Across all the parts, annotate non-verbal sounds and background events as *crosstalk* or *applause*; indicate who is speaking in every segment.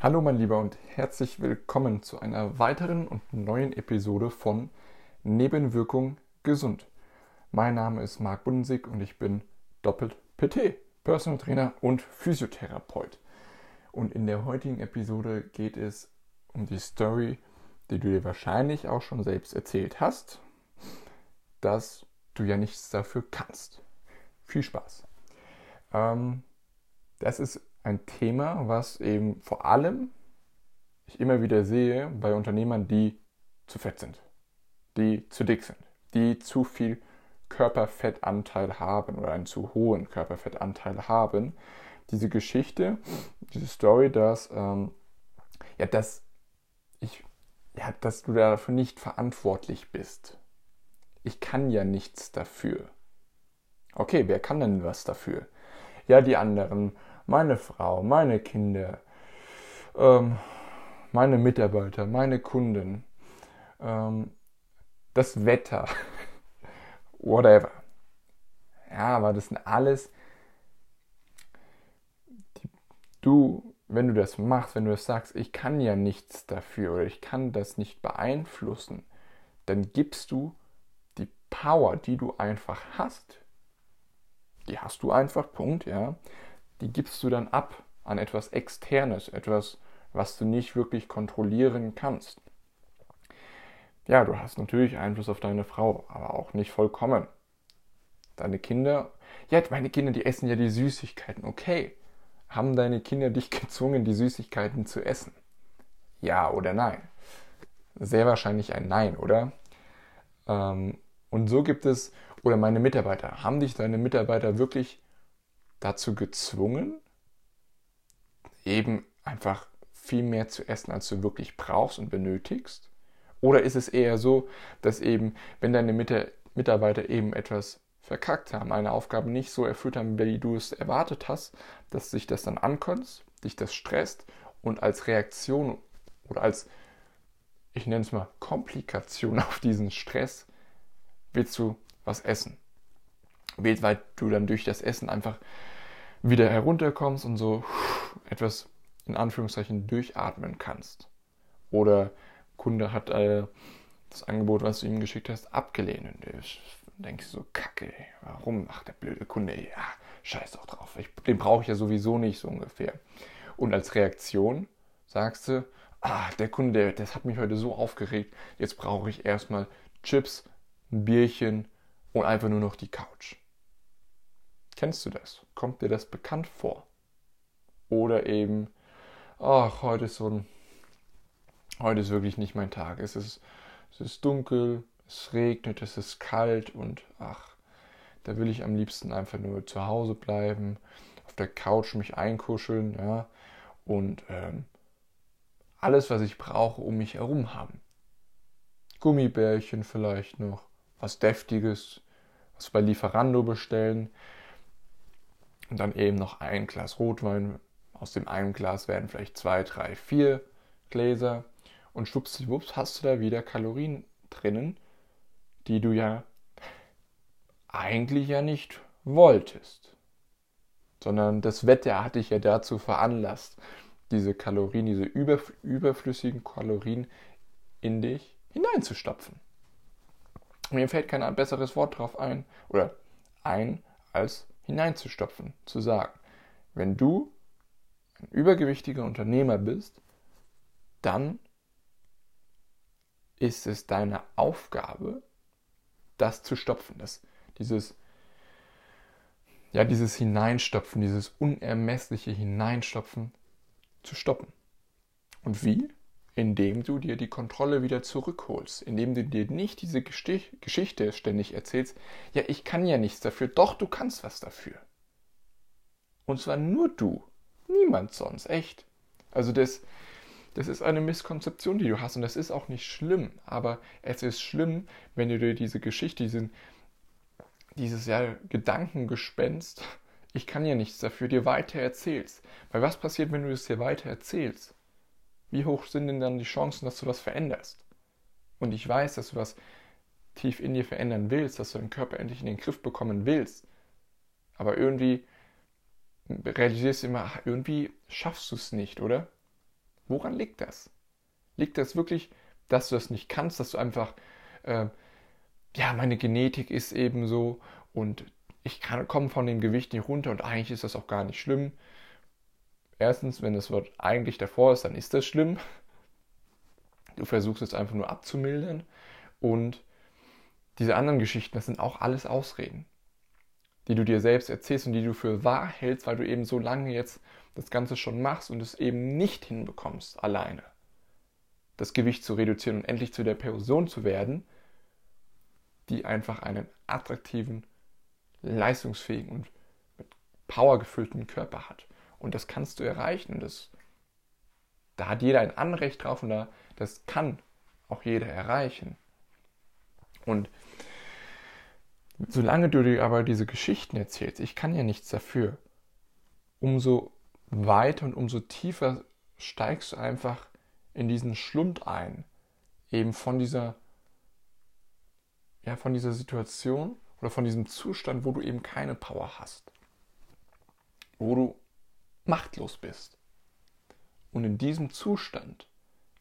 Speaker 1: Hallo mein Lieber und herzlich willkommen zu einer weiteren und neuen Episode von Nebenwirkung gesund. Mein Name ist Marc Bundensig und ich bin doppelt PT, Personal Trainer und Physiotherapeut. Und in der heutigen Episode geht es um die Story, die du dir wahrscheinlich auch schon selbst erzählt hast, dass du ja nichts dafür kannst. Viel Spaß. Ähm, das ist ein Thema, was eben vor allem ich immer wieder sehe bei Unternehmern, die zu fett sind, die zu dick sind, die zu viel Körperfettanteil haben oder einen zu hohen Körperfettanteil haben. Diese Geschichte, diese Story, dass, ähm, ja, dass, ich, ja, dass du dafür nicht verantwortlich bist. Ich kann ja nichts dafür. Okay, wer kann denn was dafür? Ja, die anderen meine Frau, meine Kinder, ähm, meine Mitarbeiter, meine Kunden, ähm, das Wetter, *laughs* whatever. Ja, aber das sind alles, die, du, wenn du das machst, wenn du das sagst, ich kann ja nichts dafür oder ich kann das nicht beeinflussen, dann gibst du die Power, die du einfach hast, die hast du einfach, Punkt, ja, die gibst du dann ab an etwas Externes, etwas, was du nicht wirklich kontrollieren kannst. Ja, du hast natürlich Einfluss auf deine Frau, aber auch nicht vollkommen. Deine Kinder, ja, meine Kinder, die essen ja die Süßigkeiten. Okay, haben deine Kinder dich *laughs* gezwungen, die Süßigkeiten zu essen? Ja oder nein? Sehr wahrscheinlich ein Nein, oder? Ähm, und so gibt es, oder meine Mitarbeiter, haben dich deine Mitarbeiter wirklich dazu gezwungen, eben einfach viel mehr zu essen, als du wirklich brauchst und benötigst? Oder ist es eher so, dass eben, wenn deine Mitarbeiter eben etwas verkackt haben, eine Aufgabe nicht so erfüllt haben, wie du es erwartet hast, dass sich das dann ankotzt, dich das stresst und als Reaktion oder als, ich nenne es mal, Komplikation *laughs* auf diesen Stress willst du was essen weil du dann durch das Essen einfach wieder herunterkommst und so etwas in Anführungszeichen durchatmen kannst. Oder Kunde hat äh, das Angebot, was du ihm geschickt hast, abgelehnt. Und du denkst so, kacke, warum? Ach, der blöde Kunde, ja, scheiß doch drauf. Ich, den brauche ich ja sowieso nicht so ungefähr. Und als Reaktion sagst du, ah, der Kunde, das hat mich heute so aufgeregt, jetzt brauche ich erstmal Chips, ein Bierchen und einfach nur noch die Couch. Kennst du das? Kommt dir das bekannt vor? Oder eben, ach, heute ist so ein, heute ist wirklich nicht mein Tag. Es ist, es ist dunkel, es regnet, es ist kalt und ach, da will ich am liebsten einfach nur zu Hause bleiben, auf der Couch mich einkuscheln, ja, und ähm, alles, was ich brauche, um mich herum haben. Gummibärchen vielleicht noch, was Deftiges, was bei Lieferando bestellen, und dann eben noch ein Glas Rotwein. Aus dem einen Glas werden vielleicht zwei, drei, vier Gläser. Und schwuppsiwupps hast du da wieder Kalorien drinnen, die du ja eigentlich ja nicht wolltest. Sondern das Wetter hat dich ja dazu veranlasst, diese Kalorien, diese überflüssigen Kalorien in dich hineinzustopfen. Mir fällt kein besseres Wort drauf ein, oder ein als hineinzustopfen, zu sagen, wenn du ein übergewichtiger Unternehmer bist, dann ist es deine Aufgabe, das zu stopfen, das, dieses, ja, dieses Hineinstopfen, dieses unermessliche Hineinstopfen zu stoppen. Und wie? Indem du dir die Kontrolle wieder zurückholst, indem du dir nicht diese Geschichte ständig erzählst, ja, ich kann ja nichts dafür, doch, du kannst was dafür. Und zwar nur du, niemand sonst, echt. Also das, das ist eine Misskonzeption, die du hast und das ist auch nicht schlimm, aber es ist schlimm, wenn du dir diese Geschichte, diesen, dieses ja, Gedankengespenst, ich kann ja nichts dafür, dir weiter erzählst. Weil was passiert, wenn du es dir weiter erzählst? Wie hoch sind denn dann die Chancen, dass du was veränderst? Und ich weiß, dass du was tief in dir verändern willst, dass du deinen Körper endlich in den Griff bekommen willst. Aber irgendwie realisierst du immer, ach, irgendwie schaffst du es nicht, oder? Woran liegt das? Liegt das wirklich, dass du das nicht kannst, dass du einfach, äh, ja, meine Genetik ist eben so und ich komme von dem Gewicht nicht runter und eigentlich ist das auch gar nicht schlimm. Erstens, wenn das Wort eigentlich davor ist, dann ist das schlimm. Du versuchst es einfach nur abzumildern. Und diese anderen Geschichten, das sind auch alles Ausreden, die du dir selbst erzählst und die du für wahr hältst, weil du eben so lange jetzt das Ganze schon machst und es eben nicht hinbekommst, alleine das Gewicht zu reduzieren und endlich zu der Person zu werden, die einfach einen attraktiven, leistungsfähigen und mit Power gefüllten Körper hat. Und das kannst du erreichen. Das, da hat jeder ein Anrecht drauf und da, das kann auch jeder erreichen. Und solange du dir aber diese Geschichten erzählst, ich kann ja nichts dafür, umso weiter und umso tiefer steigst du einfach in diesen Schlund ein, eben von dieser, ja, von dieser Situation oder von diesem Zustand, wo du eben keine Power hast, wo du machtlos bist. Und in diesem Zustand,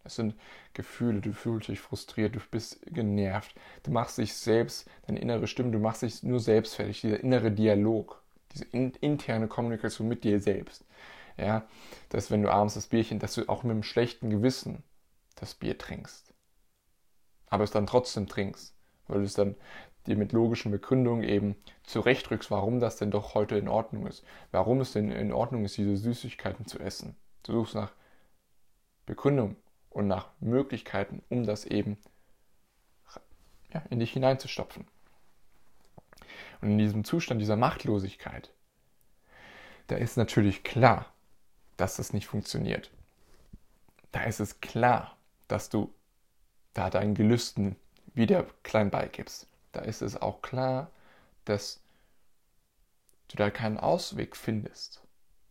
Speaker 1: das sind Gefühle, du fühlst dich frustriert, du bist genervt, du machst dich selbst, deine innere Stimme, du machst dich nur selbst fertig, dieser innere Dialog, diese in, interne Kommunikation mit dir selbst. Ja, dass wenn du abends das Bierchen, dass du auch mit einem schlechten Gewissen das Bier trinkst. Aber es dann trotzdem trinkst, weil du es dann dir mit logischen Begründungen eben zurechtrückst, warum das denn doch heute in Ordnung ist. Warum es denn in Ordnung ist, diese Süßigkeiten zu essen. Du suchst nach Begründung und nach Möglichkeiten, um das eben ja, in dich hineinzustopfen. Und in diesem Zustand dieser Machtlosigkeit, da ist natürlich klar, dass das nicht funktioniert. Da ist es klar, dass du da deinen Gelüsten wieder klein beigibst da ist es auch klar, dass du da keinen Ausweg findest.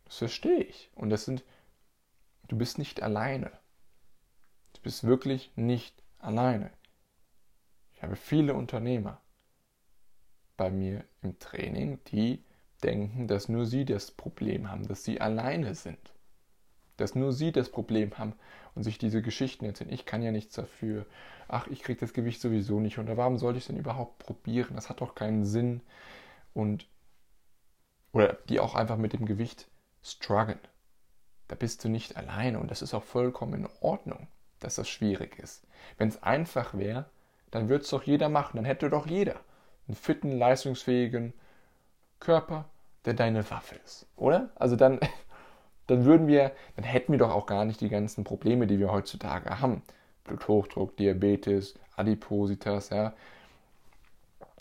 Speaker 1: Das verstehe ich. Und das sind, du bist nicht alleine. Du bist wirklich nicht alleine. Ich habe viele Unternehmer bei mir im Training, die denken, dass nur sie das Problem haben, dass sie alleine sind dass nur sie das Problem haben und sich diese Geschichten erzählen. Ich kann ja nichts dafür. Ach, ich kriege das Gewicht sowieso nicht unter. Warum sollte ich es denn überhaupt probieren? Das hat doch keinen Sinn. Und oder die auch einfach mit dem Gewicht strugglen. Da bist du nicht alleine und das ist auch vollkommen in Ordnung, dass das schwierig ist. Wenn es einfach wäre, dann würde es doch jeder machen. Dann hätte doch jeder einen fitten, leistungsfähigen Körper, der deine Waffe ist, oder? Also dann dann würden wir, dann hätten wir doch auch gar nicht die ganzen Probleme, die wir heutzutage haben. Bluthochdruck, Diabetes, Adipositas, ja,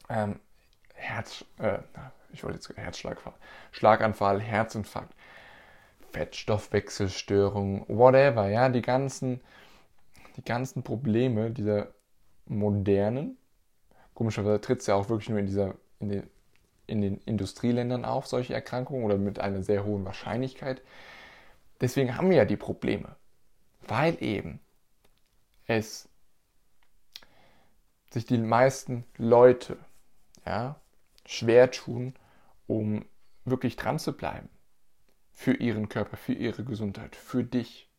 Speaker 1: ähm, Herz, äh, ich wollte jetzt Herzschlagfall, Schlaganfall, Herzinfarkt, Fettstoffwechselstörung, whatever, ja, die ganzen, die ganzen Probleme dieser modernen, komischerweise tritt es ja auch wirklich nur in dieser, in den, in den Industrieländern auf, solche Erkrankungen oder mit einer sehr hohen Wahrscheinlichkeit. Deswegen haben wir ja die Probleme, weil eben es sich die meisten Leute ja, schwer tun, um wirklich dran zu bleiben. Für ihren Körper, für ihre Gesundheit, für dich.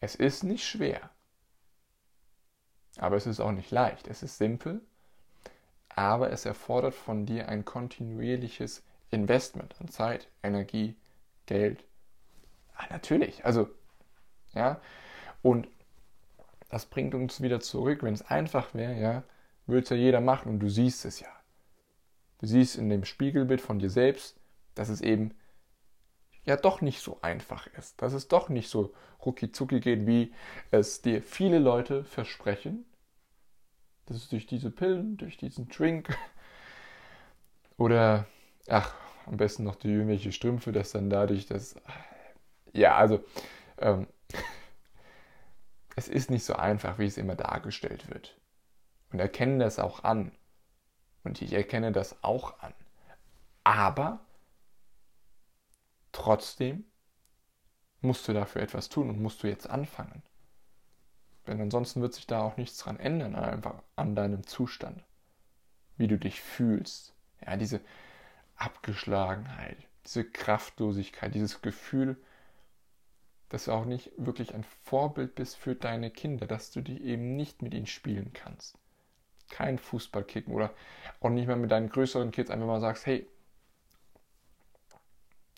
Speaker 1: Es ist nicht schwer. Aber es ist auch nicht leicht. Es ist simpel. Aber es erfordert von dir ein kontinuierliches Investment an Zeit, Energie, Geld Ah, natürlich, also, ja. Und das bringt uns wieder zurück. Wenn es einfach wäre, ja, würde es ja jeder machen und du siehst es ja. Du siehst in dem Spiegelbild von dir selbst, dass es eben ja doch nicht so einfach ist, dass es doch nicht so rucki zucki geht, wie es dir viele Leute versprechen. Das ist durch diese Pillen, durch diesen Drink *laughs* oder ach, am besten noch die irgendwelche Strümpfe, dass dann dadurch das ja, also ähm, *laughs* es ist nicht so einfach, wie es immer dargestellt wird. Und erkennen das auch an. Und ich erkenne das auch an. Aber trotzdem musst du dafür etwas tun und musst du jetzt anfangen. Denn ansonsten wird sich da auch nichts dran ändern, einfach an deinem Zustand. Wie du dich fühlst. Ja, diese Abgeschlagenheit, diese Kraftlosigkeit, dieses Gefühl, dass du auch nicht wirklich ein Vorbild bist für deine Kinder, dass du die eben nicht mit ihnen spielen kannst. Kein Fußball kicken oder auch nicht mehr mit deinen größeren Kids einfach mal sagst, hey,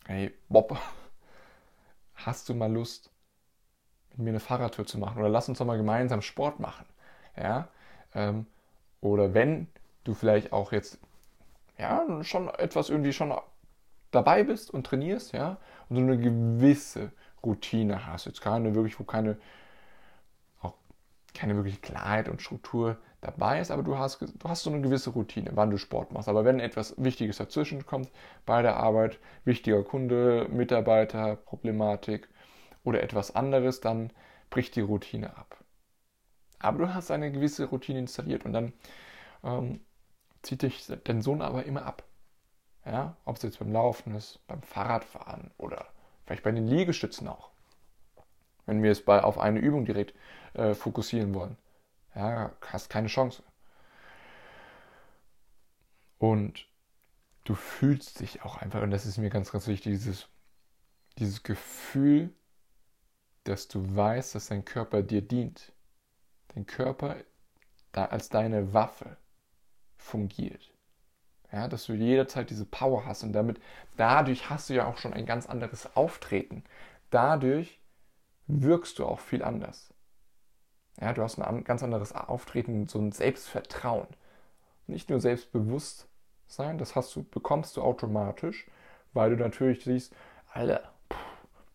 Speaker 1: hey, Bob, *laughs* hast du mal Lust, mit mir eine Fahrradtour zu machen? Oder lass uns doch mal gemeinsam Sport machen. Ja? Ähm, oder wenn du vielleicht auch jetzt ja, schon etwas irgendwie schon dabei bist und trainierst, ja, und so eine gewisse Routine hast. Jetzt keine wirklich, wo keine, auch keine wirkliche Klarheit und Struktur dabei ist, aber du hast, du hast so eine gewisse Routine, wann du Sport machst. Aber wenn etwas Wichtiges dazwischen kommt, bei der Arbeit, wichtiger Kunde, Mitarbeiter, Problematik oder etwas anderes, dann bricht die Routine ab. Aber du hast eine gewisse Routine installiert und dann ähm, zieht dich dein Sohn aber immer ab. Ja, ob es jetzt beim Laufen ist, beim Fahrradfahren oder vielleicht bei den Liegestützen auch. Wenn wir es bei, auf eine Übung direkt äh, fokussieren wollen. Ja, hast keine Chance. Und du fühlst dich auch einfach, und das ist mir ganz, ganz wichtig, dieses, dieses Gefühl, dass du weißt, dass dein Körper dir dient. Dein Körper da als deine Waffe fungiert. Ja, dass du jederzeit diese Power hast und damit, dadurch hast du ja auch schon ein ganz anderes Auftreten. Dadurch wirkst du auch viel anders. Ja, du hast ein ganz anderes Auftreten, so ein Selbstvertrauen. Nicht nur Selbstbewusstsein, das hast du, bekommst du automatisch, weil du natürlich siehst, Alter,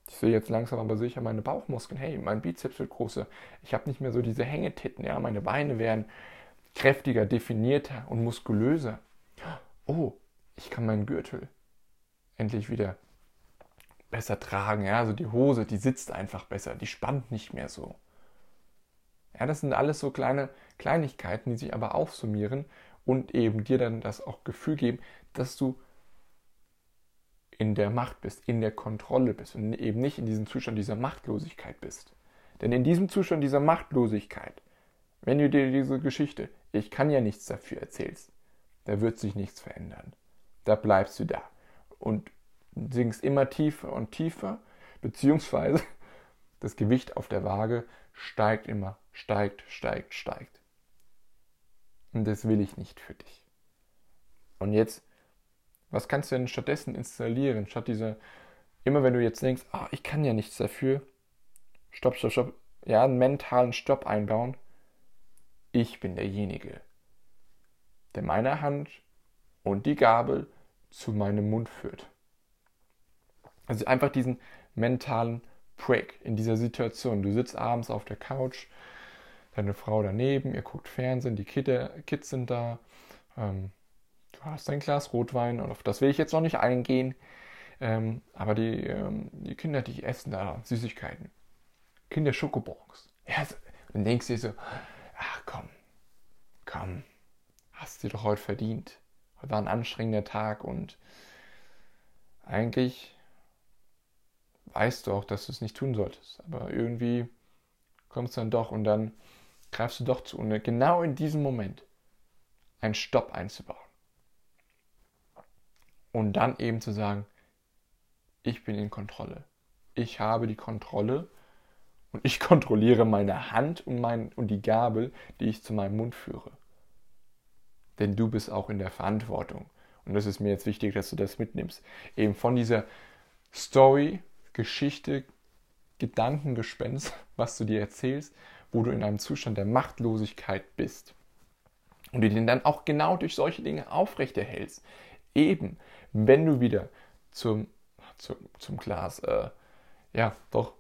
Speaker 1: ich sehe jetzt langsam aber sicher meine Bauchmuskeln, hey, mein Bizeps wird größer, ich habe nicht mehr so diese Hängetitten, ja, meine Beine werden kräftiger, definierter und muskulöser. Oh, ich kann meinen Gürtel endlich wieder besser tragen. Ja, also die Hose, die sitzt einfach besser, die spannt nicht mehr so. Ja, das sind alles so kleine Kleinigkeiten, die sich aber aufsummieren und eben dir dann das auch Gefühl geben, dass du in der Macht bist, in der Kontrolle bist und eben nicht in diesem Zustand dieser Machtlosigkeit bist. Denn in diesem Zustand dieser Machtlosigkeit, wenn du dir diese Geschichte, ich kann ja nichts dafür erzählst, da wird sich nichts verändern. Da bleibst du da und sinkst immer tiefer und tiefer, beziehungsweise *laughs* das Gewicht auf der Waage steigt immer, steigt, steigt, steigt. Und das will ich nicht für dich. Und jetzt, was kannst du denn stattdessen installieren, statt dieser, immer wenn du jetzt denkst, ah, ich kann ja nichts dafür, stopp, stopp, stopp, ja, einen mentalen Stopp einbauen. Ich bin derjenige, der meine Hand und die Gabel zu meinem Mund führt. Also einfach diesen mentalen Break in dieser Situation. Du sitzt abends auf der Couch, deine Frau daneben, ihr guckt Fernsehen, die Kids sind da, ähm, du hast ein Glas Rotwein und auf das will ich jetzt noch nicht eingehen, ähm, aber die, ähm, die Kinder, die essen da Süßigkeiten. Kinder Schokobons. Ja, dann denkst du dir so, ach komm, komm, hast du doch heute verdient. Heute war ein anstrengender Tag und eigentlich weißt du auch, dass du es nicht tun solltest. Aber irgendwie kommst du dann doch und dann greifst du doch zu. Und genau in diesem Moment einen Stopp einzubauen. Und dann eben zu sagen, ich bin in Kontrolle. Ich habe die Kontrolle und ich *laughs* kontrolliere meine Hand und, mein, und die Gabel, die ich zu meinem Mund führe denn du bist auch in der Verantwortung. Und das ist mir jetzt wichtig, dass du das mitnimmst. Eben von dieser Story, Geschichte, Gedankengespenst, *laughs* was du dir erzählst, wo du in einem Zustand der Machtlosigkeit bist. Und du den dann auch genau durch solche Dinge aufrechterhältst. Eben, wenn du wieder zum, zum, zum Glas, äh, ja, doch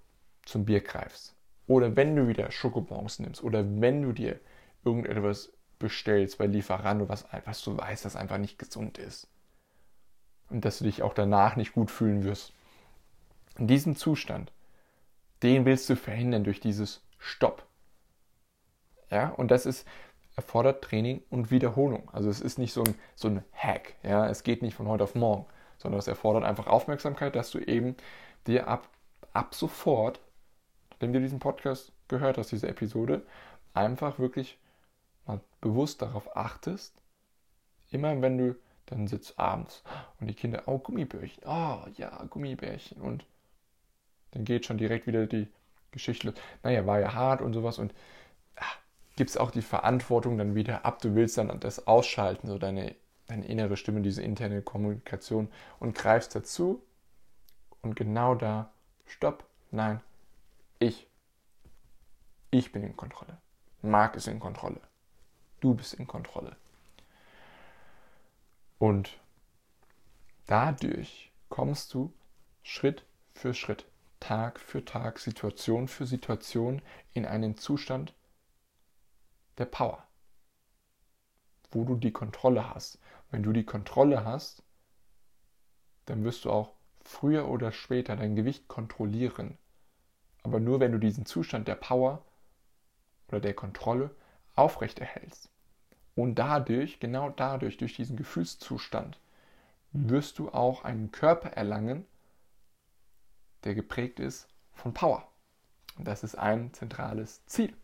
Speaker 1: zum Bier greifst. Oder wenn du wieder Schokobons nimmst. Oder wenn du dir irgendetwas bestellst bei Lieferando, was, was du weißt, dass einfach nicht gesund ist. Und dass du dich auch danach nicht gut fühlen wirst. In diesem Zustand, den willst du verhindern durch dieses Stopp. Ja, und das ist, erfordert Training und Wiederholung. Also es ist nicht so ein, so ein Hack. Ja, es geht nicht von heute auf morgen, sondern es erfordert einfach Aufmerksamkeit, dass du eben dir ab, ab sofort, nachdem du diesen Podcast gehört hast, diese Episode, einfach wirklich mal bewusst darauf achtest, immer wenn du dann sitzt abends und die Kinder, oh, Gummibärchen, oh ja, Gummibärchen und dann geht schon direkt wieder die Geschichte los. Naja, war ja hart und sowas und es auch die Verantwortung dann wieder ab. Du willst dann das ausschalten, so deine, deine innere Stimme, diese interne Kommunikation und greifst dazu und genau da, stopp, nein, ich. Ich bin in Kontrolle. Marc ist in Kontrolle. Du bist in Kontrolle. Und dadurch kommst du Schritt für Schritt, Tag für Tag, Situation für Situation in einen Zustand der Power, wo du die Kontrolle hast. Wenn du die Kontrolle hast, dann wirst du auch früher oder später dein Gewicht kontrollieren. Aber nur wenn du diesen Zustand der Power oder der Kontrolle aufrechterhältst. Und dadurch, genau dadurch, durch diesen Gefühlszustand, wirst du auch einen Körper erlangen, der geprägt ist von Power. Und das ist ein zentrales Ziel,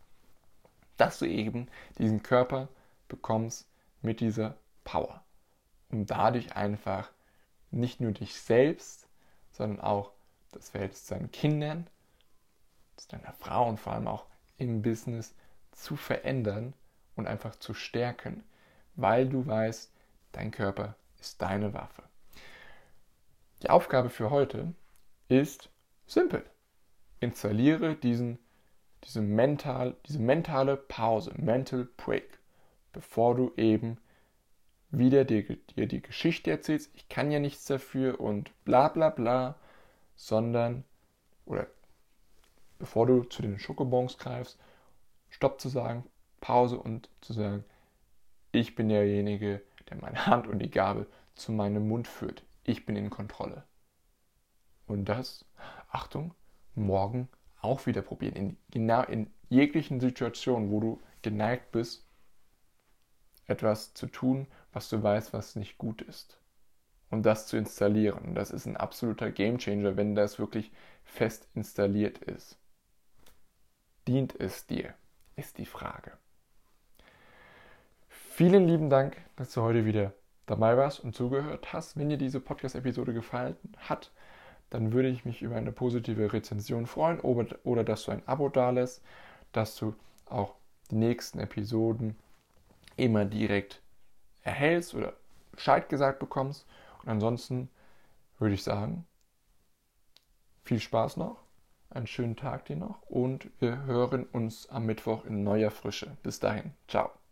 Speaker 1: dass du eben diesen Körper bekommst mit dieser Power, um dadurch einfach nicht nur dich selbst, sondern auch das Verhältnis zu deinen Kindern, zu deiner Frau und vor allem auch im Business zu verändern und einfach zu stärken, weil du weißt, dein Körper ist deine Waffe. Die Aufgabe für heute ist simpel. Installiere diesen, diese, mental, diese mentale Pause, Mental Break, bevor du eben wieder dir, dir die Geschichte erzählst, ich kann ja nichts dafür und bla bla bla, sondern, oder bevor du zu den Schokobons greifst, Stopp zu sagen, Pause und zu sagen, ich bin derjenige, der meine Hand und die Gabel zu meinem Mund führt. Ich bin in Kontrolle. Und das, Achtung, morgen auch wieder probieren. In, genau in jeglichen Situationen, wo du geneigt bist, etwas zu tun, was du weißt, was nicht gut ist. Und das zu installieren. Das ist ein absoluter Gamechanger, wenn das wirklich fest installiert ist. Dient es dir? ist die Frage. Vielen lieben Dank, dass du heute wieder dabei warst und zugehört hast. Wenn dir diese Podcast-Episode gefallen hat, dann würde ich mich über eine positive Rezension freuen oder, oder dass du ein Abo dalässt, dass du auch die nächsten Episoden immer direkt erhältst oder Bescheid gesagt bekommst. Und ansonsten würde ich sagen, viel Spaß noch einen schönen Tag dir noch und wir hören uns am Mittwoch in neuer Frische. Bis dahin, ciao.